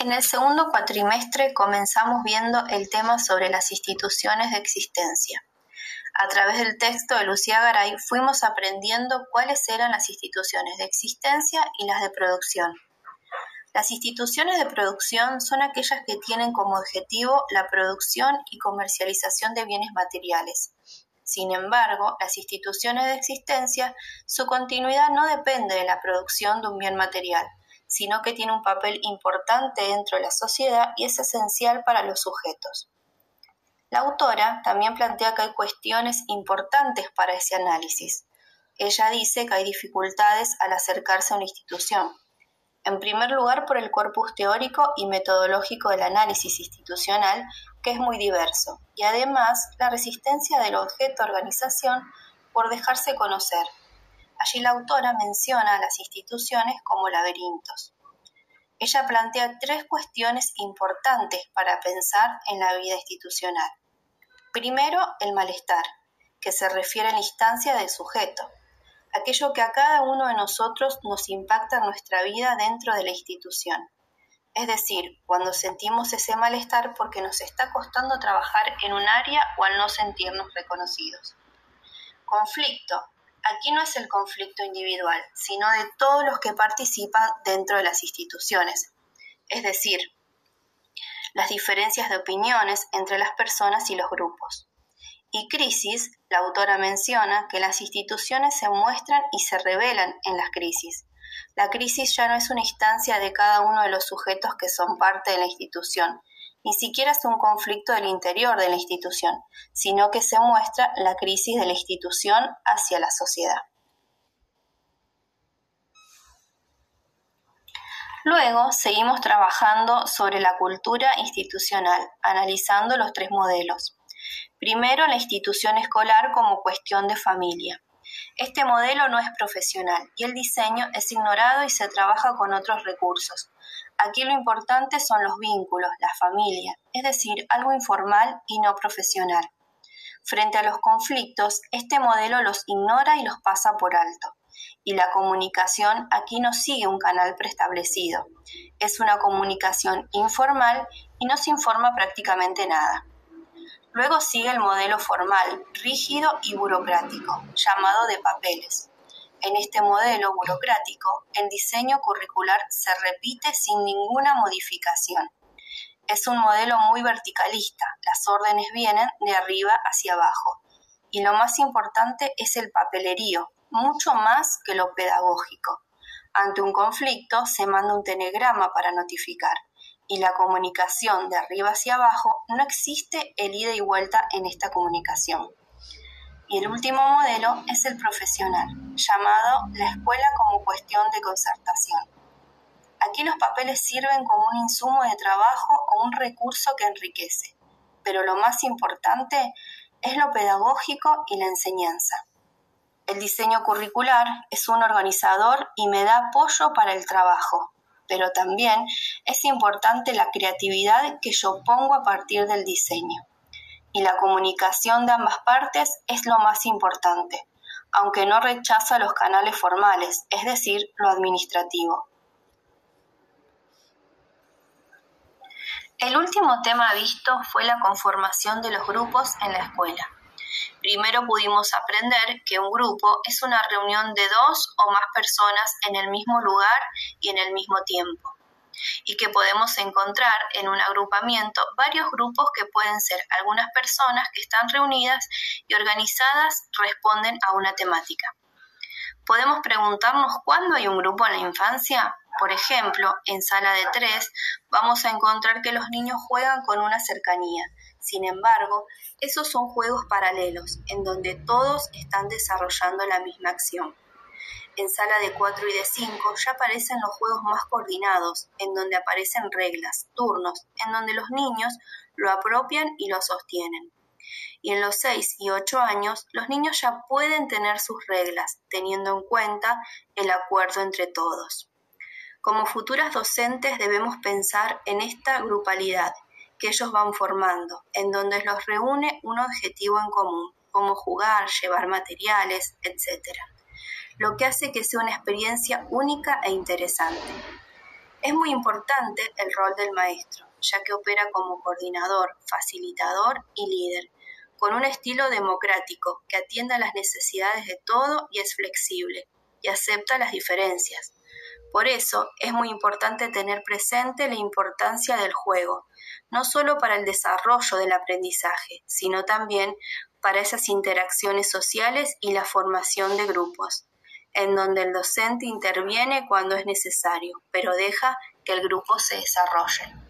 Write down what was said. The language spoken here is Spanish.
En el segundo cuatrimestre comenzamos viendo el tema sobre las instituciones de existencia. A través del texto de Lucía Garay fuimos aprendiendo cuáles eran las instituciones de existencia y las de producción. Las instituciones de producción son aquellas que tienen como objetivo la producción y comercialización de bienes materiales. Sin embargo, las instituciones de existencia, su continuidad no depende de la producción de un bien material, sino que tiene un papel importante dentro de la sociedad y es esencial para los sujetos. La autora también plantea que hay cuestiones importantes para ese análisis. Ella dice que hay dificultades al acercarse a una institución. En primer lugar, por el corpus teórico y metodológico del análisis institucional, que es muy diverso, y además la resistencia del objeto organización por dejarse conocer, Allí la autora menciona a las instituciones como laberintos. Ella plantea tres cuestiones importantes para pensar en la vida institucional. Primero, el malestar, que se refiere a la instancia del sujeto, aquello que a cada uno de nosotros nos impacta en nuestra vida dentro de la institución. Es decir, cuando sentimos ese malestar porque nos está costando trabajar en un área o al no sentirnos reconocidos. Conflicto, Aquí no es el conflicto individual, sino de todos los que participan dentro de las instituciones, es decir, las diferencias de opiniones entre las personas y los grupos. Y crisis, la autora menciona que las instituciones se muestran y se revelan en las crisis. La crisis ya no es una instancia de cada uno de los sujetos que son parte de la institución, ni siquiera es un conflicto del interior de la institución, sino que se muestra la crisis de la institución hacia la sociedad. Luego seguimos trabajando sobre la cultura institucional, analizando los tres modelos. Primero, la institución escolar como cuestión de familia. Este modelo no es profesional y el diseño es ignorado y se trabaja con otros recursos, Aquí lo importante son los vínculos, la familia, es decir, algo informal y no profesional. Frente a los conflictos, este modelo los ignora y los pasa por alto. Y la comunicación aquí no sigue un canal preestablecido. Es una comunicación informal y no se informa prácticamente nada. Luego sigue el modelo formal, rígido y burocrático, llamado de papeles. En este modelo burocrático, el diseño curricular se repite sin ninguna modificación. Es un modelo muy verticalista, las órdenes vienen de arriba hacia abajo. Y lo más importante es el papelerío, mucho más que lo pedagógico. Ante un conflicto se manda un telegrama para notificar y la comunicación de arriba hacia abajo no existe el ida y vuelta en esta comunicación. Y el último modelo es el profesional, llamado la escuela como cuestión de concertación. Aquí los papeles sirven como un insumo de trabajo o un recurso que enriquece, pero lo más importante es lo pedagógico y la enseñanza. El diseño curricular es un organizador y me da apoyo para el trabajo, pero también es importante la creatividad que yo pongo a partir del diseño y la comunicación de ambas partes es lo más importante, aunque no rechaza los canales formales, es decir, lo administrativo. El último tema visto fue la conformación de los grupos en la escuela. Primero pudimos aprender que un grupo es una reunión de dos o más personas en el mismo lugar y en el mismo tiempo y que podemos encontrar en un agrupamiento varios grupos que pueden ser algunas personas que están reunidas y organizadas responden a una temática. Podemos preguntarnos cuándo hay un grupo en la infancia. Por ejemplo, en sala de tres vamos a encontrar que los niños juegan con una cercanía. Sin embargo, esos son juegos paralelos, en donde todos están desarrollando la misma acción en sala de 4 y de 5 ya aparecen los juegos más coordinados, en donde aparecen reglas, turnos, en donde los niños lo apropian y lo sostienen. Y en los 6 y 8 años, los niños ya pueden tener sus reglas, teniendo en cuenta el acuerdo entre todos. Como futuras docentes debemos pensar en esta grupalidad que ellos van formando, en donde los reúne un objetivo en común, como jugar, llevar materiales, etc lo que hace que sea una experiencia única e interesante. Es muy importante el rol del maestro, ya que opera como coordinador, facilitador y líder, con un estilo democrático que atiende a las necesidades de todo y es flexible y acepta las diferencias. Por eso es muy importante tener presente la importancia del juego, no solo para el desarrollo del aprendizaje, sino también para esas interacciones sociales y la formación de grupos, en donde el docente interviene cuando es necesario, pero deja que el grupo se desarrolle.